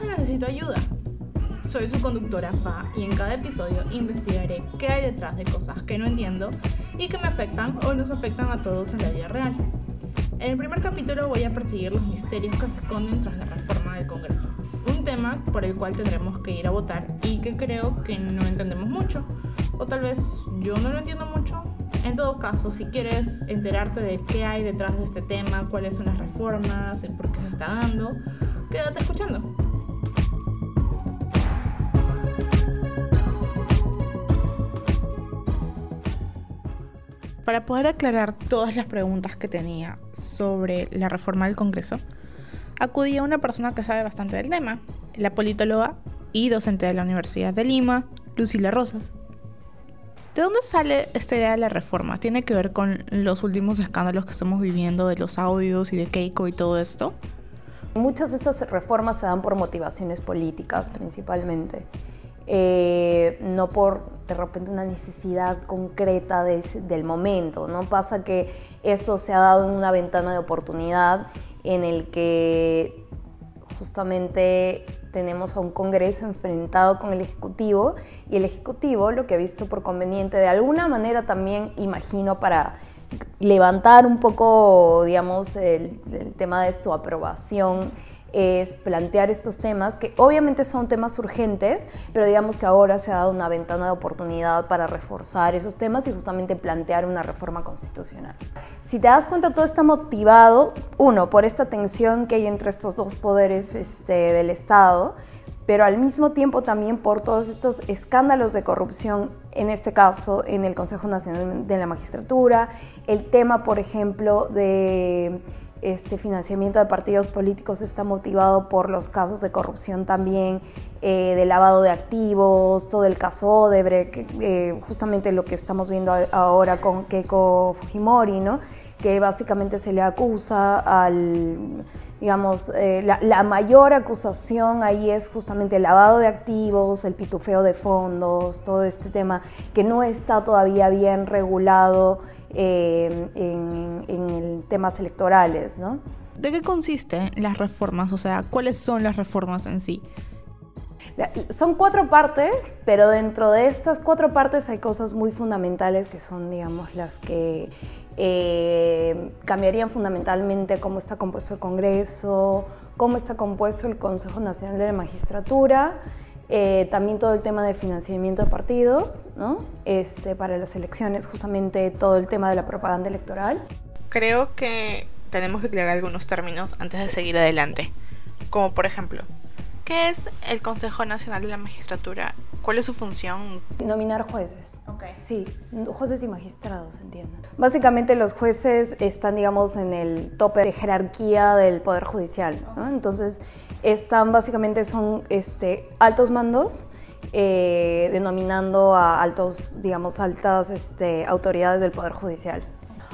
Necesito Ayuda. Soy su conductora Fa y en cada episodio investigaré qué hay detrás de cosas que no entiendo y que me afectan o nos afectan a todos en la vida real. En el primer capítulo voy a perseguir los misterios que se esconden tras la reforma del Congreso, un tema por el cual tendremos que ir a votar y que creo que no entendemos mucho, o tal vez yo no lo entiendo mucho. En todo caso, si quieres enterarte de qué hay detrás de este tema, cuáles son las reformas, el por qué se está dando, quédate escuchando. Para poder aclarar todas las preguntas que tenía sobre la reforma del Congreso, acudí a una persona que sabe bastante del tema, la politóloga y docente de la Universidad de Lima, Lucila Rosas. ¿De dónde sale esta idea de la reforma? ¿Tiene que ver con los últimos escándalos que estamos viviendo de los audios y de Keiko y todo esto? Muchas de estas reformas se dan por motivaciones políticas principalmente, eh, no por de repente una necesidad concreta del momento. ¿no? Pasa que eso se ha dado en una ventana de oportunidad en el que justamente tenemos a un Congreso enfrentado con el Ejecutivo y el Ejecutivo lo que ha visto por conveniente de alguna manera también imagino para levantar un poco, digamos, el, tema de su aprobación es plantear estos temas que obviamente son temas urgentes, pero digamos que ahora se ha dado una ventana de oportunidad para reforzar esos temas y justamente plantear una reforma constitucional. Si te das cuenta, todo está motivado, uno, por esta tensión que hay entre estos dos poderes este, del Estado, pero al mismo tiempo también por todos estos escándalos de corrupción, en este caso en el Consejo Nacional de la Magistratura, el tema, por ejemplo, de este financiamiento de partidos políticos está motivado por los casos de corrupción también, eh, de lavado de activos, todo el caso Odebrecht, eh, justamente lo que estamos viendo ahora con Keiko Fujimori, ¿no? que básicamente se le acusa al digamos, eh, la, mayor acusación ahí es justamente el lavado de activos, el pitufeo de fondos, todo este tema que no está todavía bien regulado eh, en, en, temas electorales, ¿no? ¿De qué consisten las reformas? O sea, ¿cuáles son las reformas en sí? Son cuatro partes, pero dentro de estas cuatro partes hay cosas muy fundamentales que son, digamos, las que eh, cambiarían fundamentalmente cómo está compuesto el Congreso, cómo está compuesto el Consejo Nacional de la Magistratura, eh, también todo el tema de financiamiento de partidos, ¿no? este, para las elecciones, justamente todo el tema de la propaganda electoral. Creo que tenemos que aclarar algunos términos antes de seguir adelante, como por ejemplo, ¿qué es el Consejo Nacional de la Magistratura ¿Cuál es su función? Nominar jueces. Ok. Sí, jueces y magistrados, entiendo. Básicamente los jueces están, digamos, en el tope de jerarquía del Poder Judicial. ¿no? Entonces, están básicamente son este, altos mandos eh, denominando a altos, digamos, altas este, autoridades del Poder Judicial.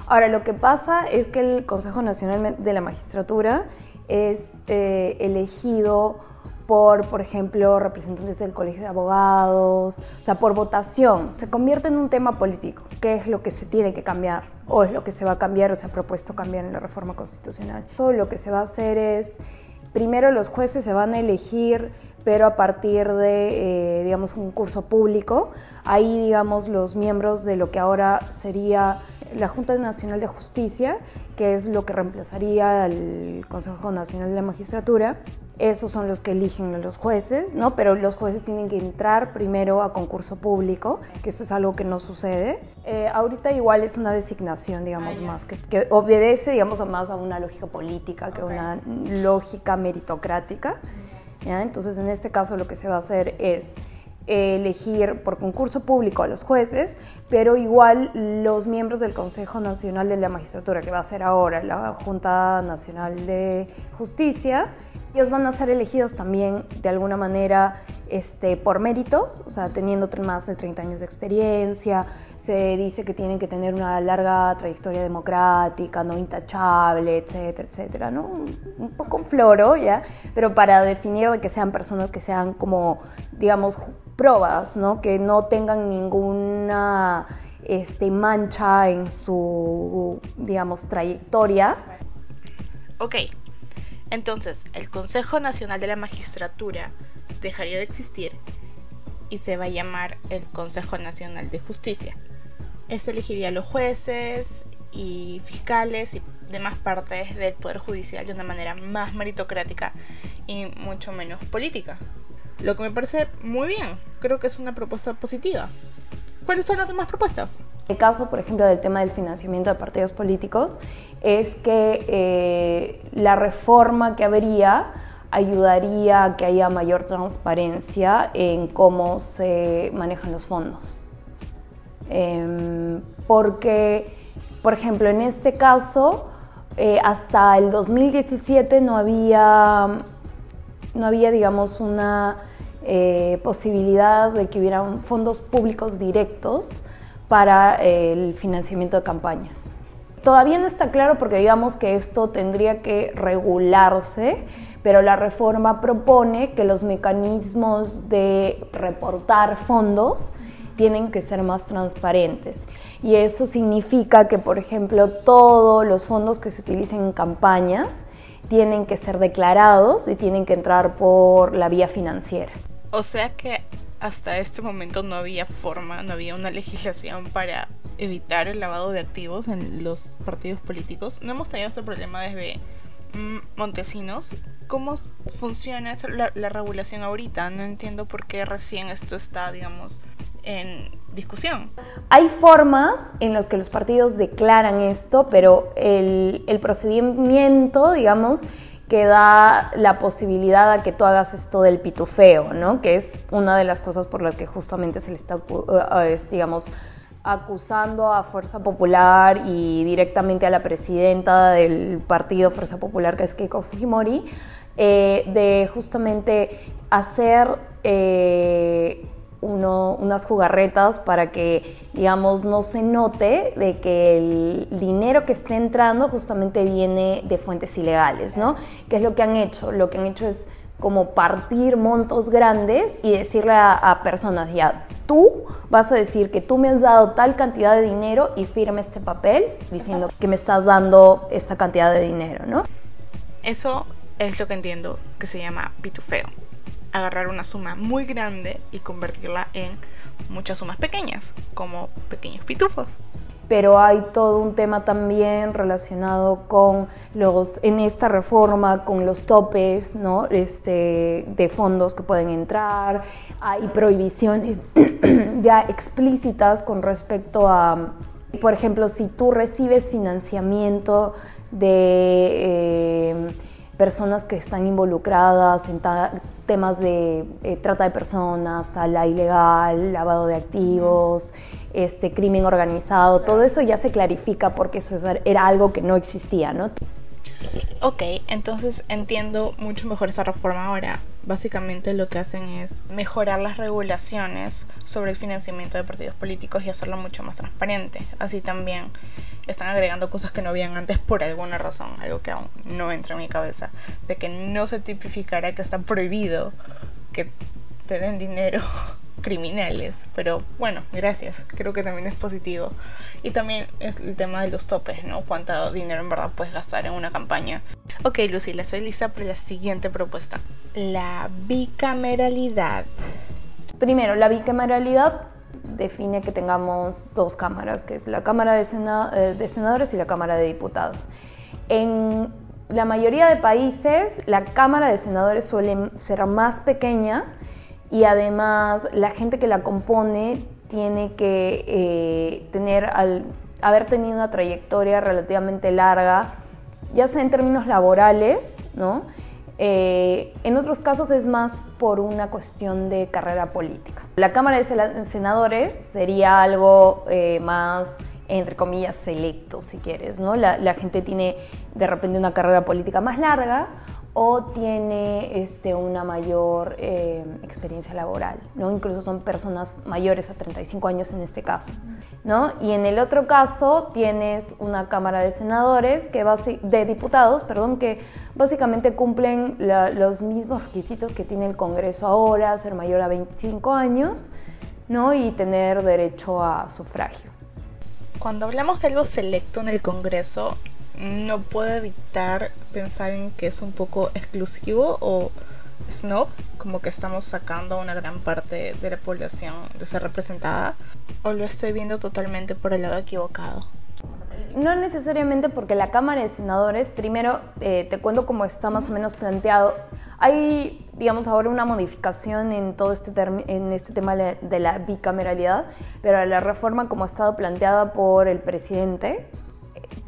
Ahora, lo que pasa es que el Consejo Nacional de la Magistratura es eh, elegido por, por ejemplo, representantes del Colegio de Abogados, o sea, por votación, se convierte en un tema político. ¿Qué es lo que se tiene que cambiar? ¿O es lo que se va a cambiar o se ha propuesto cambiar en la reforma constitucional? Todo lo que se va a hacer es, primero los jueces se van a elegir pero a partir de, eh, digamos, un curso público. Ahí, digamos, los miembros de lo que ahora sería la Junta Nacional de Justicia, que es lo que reemplazaría al Consejo Nacional de la Magistratura, esos son los que eligen los jueces, ¿no? Pero los jueces tienen que entrar primero a concurso público, que eso es algo que no sucede. Eh, ahorita igual es una designación, digamos, ah, más, que, obedece, digamos, más a una lógica política que a una lógica meritocrática. ¿ya? Entonces, en este caso lo que se va a hacer es elegir por concurso público a los jueces, pero igual los miembros del Consejo Nacional de la Magistratura, que va a ser ahora la Junta Nacional de Justicia, ellos van a ser elegidos también de alguna manera este, por méritos, o sea, teniendo más de 30 años de experiencia, se dice que tienen que tener una larga trayectoria democrática, no intachable, etcétera, etcétera, ¿no? Un, poco un floro, ¿ya? Pero para definir de que sean personas que sean como, digamos, pruebas, ¿no? Que no tengan ninguna este, mancha en su, digamos, trayectoria. Ok, Entonces, el Consejo Nacional de la Magistratura dejaría de existir y se va a llamar el Consejo Nacional de Justicia. Este elegiría a los jueces y fiscales y demás partes del Poder Judicial de una manera más meritocrática y mucho menos política. Lo que me parece muy bien, creo que es una propuesta positiva. ¿Cuáles son las demás propuestas? El caso, por ejemplo, del tema del financiamiento de partidos políticos es que eh, la reforma que habría ayudaría a que haya mayor transparencia en cómo se manejan los fondos. Em, porque, por ejemplo, en este caso, eh, hasta el 2017 no había, no había digamos, una eh, posibilidad de que hubieran fondos públicos directos para el financiamiento de campañas. Todavía no está claro porque digamos que esto tendría que regularse, pero la reforma propone que los mecanismos de reportar fondos tienen que ser más transparentes. Y eso significa que, por ejemplo, todos los fondos que se utilicen en campañas tienen que ser declarados y tienen que entrar por la vía financiera. O sea que hasta este momento no había forma, no había una legislación para evitar el lavado de activos en los partidos políticos. No hemos tenido ese problema desde mm, Montesinos. ¿Cómo funciona la, la regulación ahorita? No entiendo por qué recién esto está, digamos, en discusión. Hay formas en las que los partidos declaran esto, pero el, el procedimiento, digamos, que da la posibilidad a que tú hagas esto del pitufeo, ¿no? Que es una de las cosas por las que justamente se le está, eh, digamos, acusando a Fuerza Popular y directamente a la presidenta del partido Fuerza Popular, que es Keiko Fujimori, eh, de justamente hacer eh, unas jugarretas para que, digamos, no se note de que el dinero que esté entrando justamente viene de fuentes ilegales, ¿no? ¿Qué es lo que han hecho? Lo que han hecho es como partir montos grandes y decirle a, personas, ya, tú vas a decir que tú me has dado tal cantidad de dinero y firme este papel diciendo que me estás dando esta cantidad de dinero, ¿no? Eso es lo que entiendo que se llama pitufeo agarrar una suma muy grande y convertirla en muchas sumas pequeñas, como pequeños pitufos. Pero hay todo un tema también relacionado con los, en esta reforma, con los topes ¿no? este, de fondos que pueden entrar, hay prohibiciones ya explícitas con respecto a, por ejemplo, si tú recibes financiamiento de... Eh, personas que están involucradas en temas de eh, trata de personas, la ilegal, lavado de activos, este crimen organizado, todo eso ya se clarifica porque eso era algo que no existía, ¿no? Ok, entonces entiendo mucho mejor esa reforma ahora. Básicamente lo que hacen es mejorar las regulaciones sobre el financiamiento de partidos políticos y hacerlo mucho más transparente. Así también están agregando cosas que no habían antes por alguna razón, algo que aún no entra en mi cabeza, de que no se tipificará que está prohibido que te den dinero criminales, pero bueno, gracias, creo que también es positivo. Y también es el tema de los topes, ¿no? Cuánto dinero en verdad puedes gastar en una campaña. Ok, Lucila, soy lista para la siguiente propuesta. La bicameralidad. Primero, la bicameralidad define que tengamos dos cámaras, que es la Cámara de, eh, de Senadores y la Cámara de Diputados. En la mayoría de países, la Cámara de Senadores suele ser más pequeña y además la gente que la compone tiene que eh, tener al, haber tenido una trayectoria relativamente larga, ya sea en términos laborales, ¿no? Eh, en otros casos es más por una cuestión de carrera política. La Cámara de Senadores sería algo eh, más, entre comillas, selecto, si quieres, ¿no? La, la gente tiene de repente una carrera política más larga o tiene este, una mayor eh, experiencia laboral, ¿no? Incluso son personas mayores a 35 años en este caso, ¿no? Y en el otro caso tienes una Cámara de Senadores, que de diputados, perdón, que básicamente cumplen los mismos requisitos que tiene el Congreso ahora, ser mayor a 25 años, ¿no? Y tener derecho a sufragio. Cuando hablamos de algo selecto en el Congreso, no puedo evitar pensar en que es un poco exclusivo o snob, como que estamos sacando a una gran parte de la población de ser representada, o lo estoy viendo totalmente por el lado equivocado. No necesariamente porque la Cámara de Senadores, primero eh, te cuento cómo está más o menos planteado. Hay, digamos, ahora una modificación en todo este, en este tema de la bicameralidad, pero la reforma como ha estado planteada por el presidente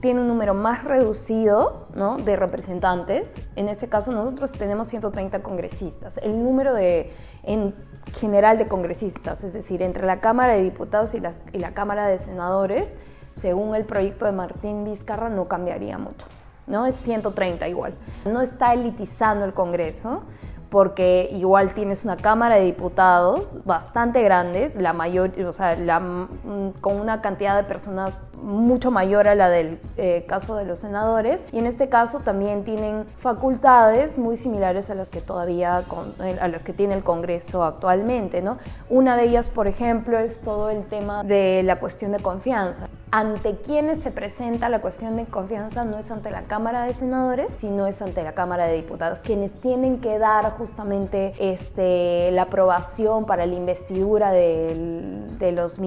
tiene un número más reducido ¿no? de representantes. En este caso nosotros tenemos 130 congresistas. El número de, en general de congresistas, es decir, entre la Cámara de Diputados y, y la Cámara de Senadores, según el proyecto de Martín Vizcarra, no cambiaría mucho. ¿no? Es 130 igual. No está elitizando el Congreso, porque igual tienes una Cámara de Diputados bastante grandes, la mayor, o sea, mm, con una cantidad de personas mucho mayor a la del eh, caso de los senadores, y en este caso también tienen facultades muy similares a las que todavía, eh, a las que tiene el Congreso actualmente, ¿no? Una de ellas, por ejemplo, es todo el tema de la cuestión de confianza. Ante quienes se presenta la cuestión de confianza no es ante la Cámara de Senadores, sino es ante la Cámara de Diputados, quienes tienen que dar justamente este, la aprobación para la investidura de, los,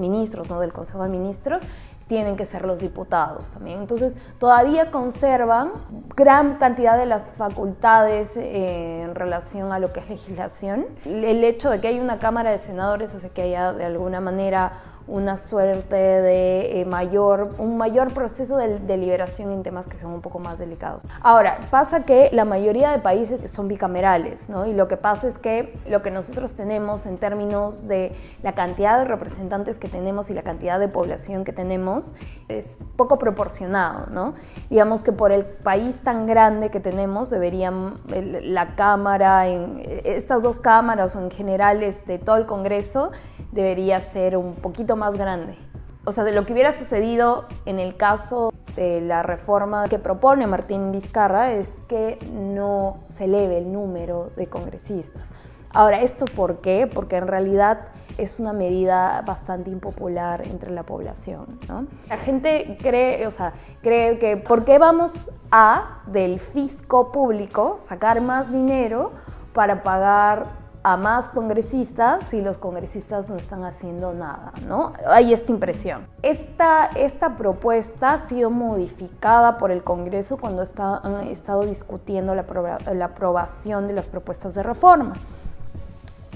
ministros, ¿no? del Consejo de Ministros, tienen que ser los diputados también. Entonces, todavía conservan gran cantidad de las facultades eh, en relación a lo que es legislación. El hecho de que hay una Cámara de Senadores hace que haya de alguna manera una suerte de eh, mayor, un mayor proceso de, deliberación en temas que son un poco más delicados. Ahora, pasa que la mayoría de países son bicamerales, ¿no? Y lo que pasa es que lo que nosotros tenemos en términos de la cantidad de representantes que tenemos y la cantidad de población que tenemos es poco proporcionado, ¿no? Digamos que por el país tan grande que tenemos, deberían la Cámara, en, estas dos cámaras o en general este, todo el Congreso, debería ser un poquito más grande. O sea, de lo que hubiera sucedido en el caso de la reforma que propone Martín Vizcarra es que no se eleve el número de congresistas. Ahora, ¿esto por qué? Porque en realidad es una medida bastante impopular entre la población. La gente cree, o sea, cree que ¿por qué vamos a del fisco público sacar más dinero para pagar a más congresistas si los congresistas no están haciendo nada, ¿no? Hay esta impresión. Esta, esta propuesta ha sido modificada por el Congreso cuando está, han estado discutiendo la, la, aprobación de las propuestas de reforma.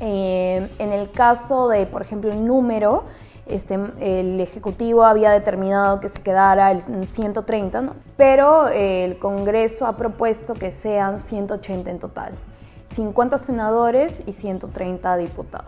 Eh, en el caso de, por ejemplo, el número, este, el Ejecutivo había determinado que se quedara en 130, ¿no? pero el Congreso ha propuesto que sean 180 en total. 50 senadores y 130 diputados.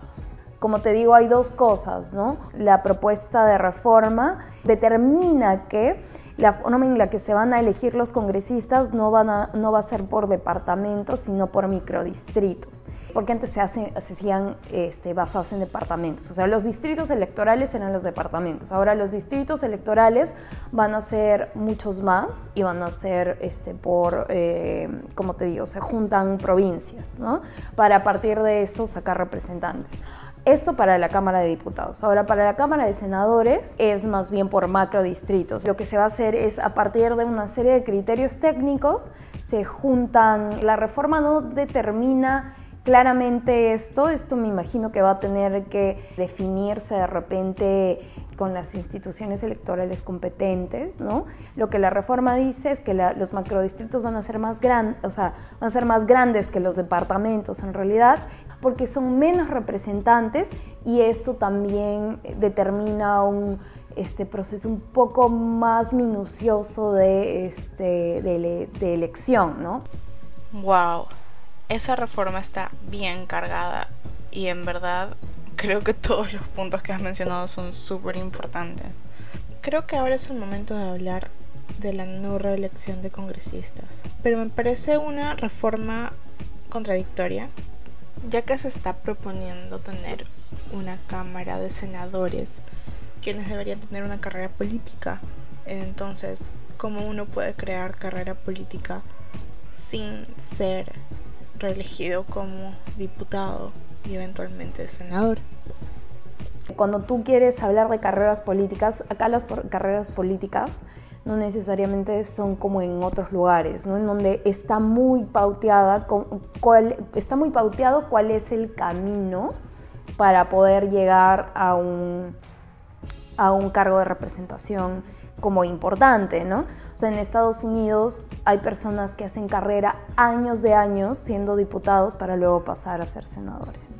Como te digo, hay dos cosas, ¿no? La propuesta de reforma determina que la forma en la que se van a elegir los congresistas no, van a, no va a ser por departamentos, sino por microdistritos, porque antes se, se hacían este, basados en departamentos. O sea, los distritos electorales eran los departamentos. Ahora los distritos electorales van a ser muchos más y van a ser este, por, eh, como te digo, se juntan provincias, ¿no? Para a partir de eso sacar representantes. Esto para la Cámara de Diputados. Ahora, para la Cámara de Senadores es más bien por macro distritos. Lo que se va a hacer es, a partir de una serie de criterios técnicos, se juntan. La reforma no determina claramente esto. Esto me imagino que va a tener que definirse de repente con las instituciones electorales competentes, ¿no? Lo que la reforma dice es que los macrodistritos van a ser más grandes, o sea, van a ser más grandes que los departamentos en realidad porque son menos representantes y esto también determina un este proceso un poco más minucioso de, este, de, elección, ¿no? Wow, esa reforma está bien cargada y en verdad creo que todos los puntos que has mencionado son súper importantes. Creo que ahora es el momento de hablar de la no reelección de congresistas, pero me parece una reforma contradictoria ya que se está proponiendo tener una Cámara de Senadores, quienes deberían tener una carrera política. Entonces, ¿cómo uno puede crear carrera política sin ser reelegido como diputado y eventualmente senador? Cuando tú quieres hablar de carreras políticas, acá las carreras políticas no necesariamente son como en otros lugares, ¿no? En donde está muy pauteada, cuál, está muy pauteado cuál es el camino para poder llegar a un, a un cargo de representación como importante, ¿no? O sea, en Estados Unidos hay personas que hacen carrera años de años siendo diputados para luego pasar a ser senadores.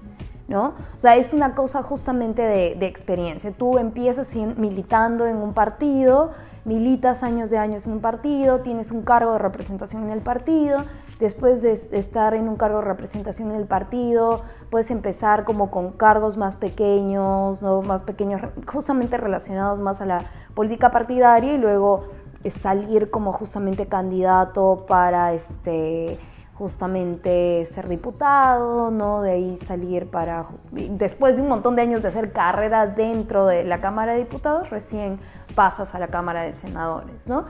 ¿No? O sea, es una cosa justamente de, de experiencia. Tú empiezas militando en un partido, militas años de años en un partido, tienes un cargo de representación en el partido, después de estar en un cargo de representación en el partido, puedes empezar como con cargos más pequeños, ¿no? más pequeños, justamente relacionados más a la política partidaria y luego salir como justamente candidato para este justamente ser diputado, ¿no? De ahí salir para, después de un montón de años de hacer carrera dentro de la Cámara de Diputados, recién pasas a la Cámara de Senadores, ¿no?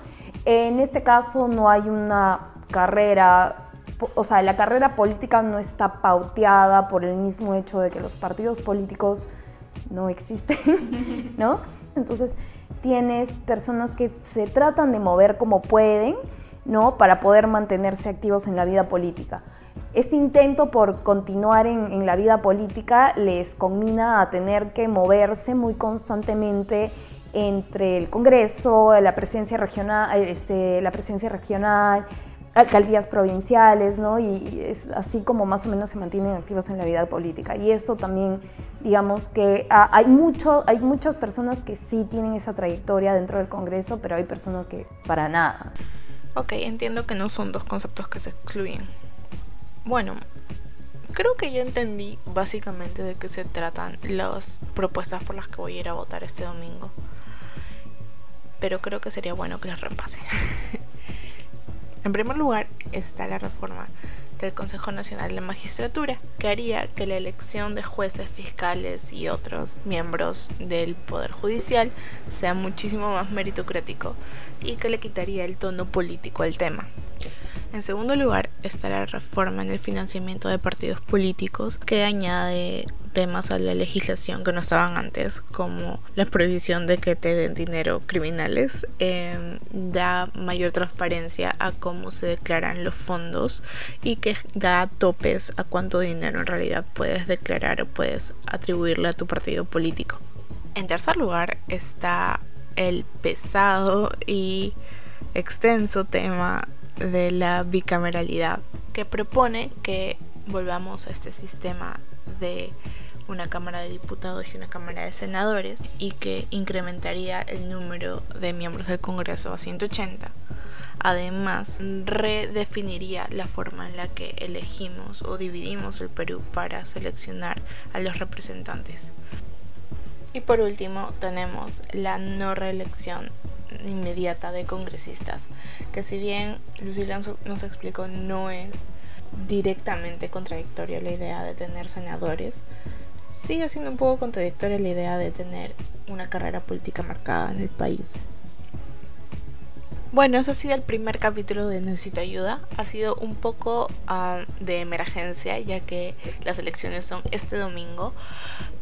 En este caso no hay una carrera, o sea, la carrera política no está pauteada por el mismo hecho de que los partidos políticos no existen, ¿no? Entonces tienes personas que se tratan de mover como pueden, ¿no? Para poder mantenerse activos en la vida política. Este intento por continuar en, la vida política les combina a tener que moverse muy constantemente entre el Congreso, la presencia regional, este, la presencia regional, alcaldías provinciales, ¿no? Y es así como más o menos se mantienen activos en la vida política. Y eso también, digamos que ah, hay, mucho, hay muchas personas que sí tienen esa trayectoria dentro del Congreso, pero hay personas que para nada. Ok, entiendo que no son dos conceptos que se excluyen. Bueno, creo que ya entendí básicamente de qué se tratan las propuestas por las que voy a ir a votar este domingo. Pero creo que sería bueno que las repase. En primer lugar está la reforma del Consejo Nacional de Magistratura, que haría que la elección de jueces, fiscales y otros miembros del Poder Judicial sea muchísimo más meritocrático y que le quitaría el tono político al tema. En segundo lugar está la reforma en el financiamiento de partidos políticos que añade temas a la legislación que no estaban antes, como la prohibición de que te den dinero criminales, em, da mayor transparencia a cómo se declaran los fondos y que da topes a cuánto dinero en realidad puedes declarar o puedes atribuirle a tu partido político. En tercer lugar está el pesado y extenso tema de la bicameralidad, que propone que volvamos a este sistema de una Cámara de Diputados y una Cámara de Senadores y que incrementaría el número de miembros del Congreso a 180. Además, redefiniría la forma en la que elegimos o dividimos el Perú para seleccionar a los representantes. Y por último, tenemos la no reelección inmediata de congresistas, que si bien Lucila nos explicó no es directamente contradictoria la idea de tener senadores, sigue siendo un poco contradictoria la idea de tener una carrera política marcada en el país. Bueno, eso ha sido el primer capítulo de Necesito Ayuda. Ha sido un poco ah, de emergencia, ya que las elecciones son este domingo.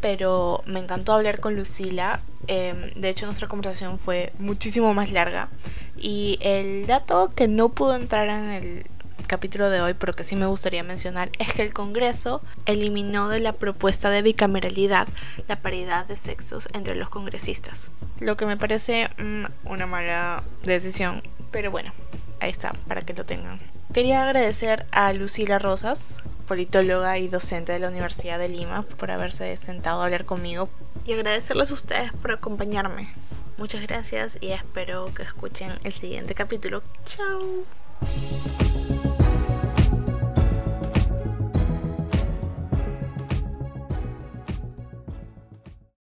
Pero me encantó hablar con Lucila. Em, de hecho, nuestra conversación fue muchísimo más larga. Y el dato que no pudo entrar en el capítulo de hoy, pero que sí me gustaría mencionar, es que el Congreso eliminó de la propuesta de bicameralidad la paridad de sexos entre los congresistas. Lo que me parece mm, una mala decisión, pero bueno, ahí está, para que lo tengan. Quería agradecer a Lucila Rosas, politóloga y docente de la Universidad de Lima, por haberse sentado a hablar conmigo y agradecerles a ustedes por acompañarme. Muchas gracias y espero que escuchen el siguiente capítulo. Chao.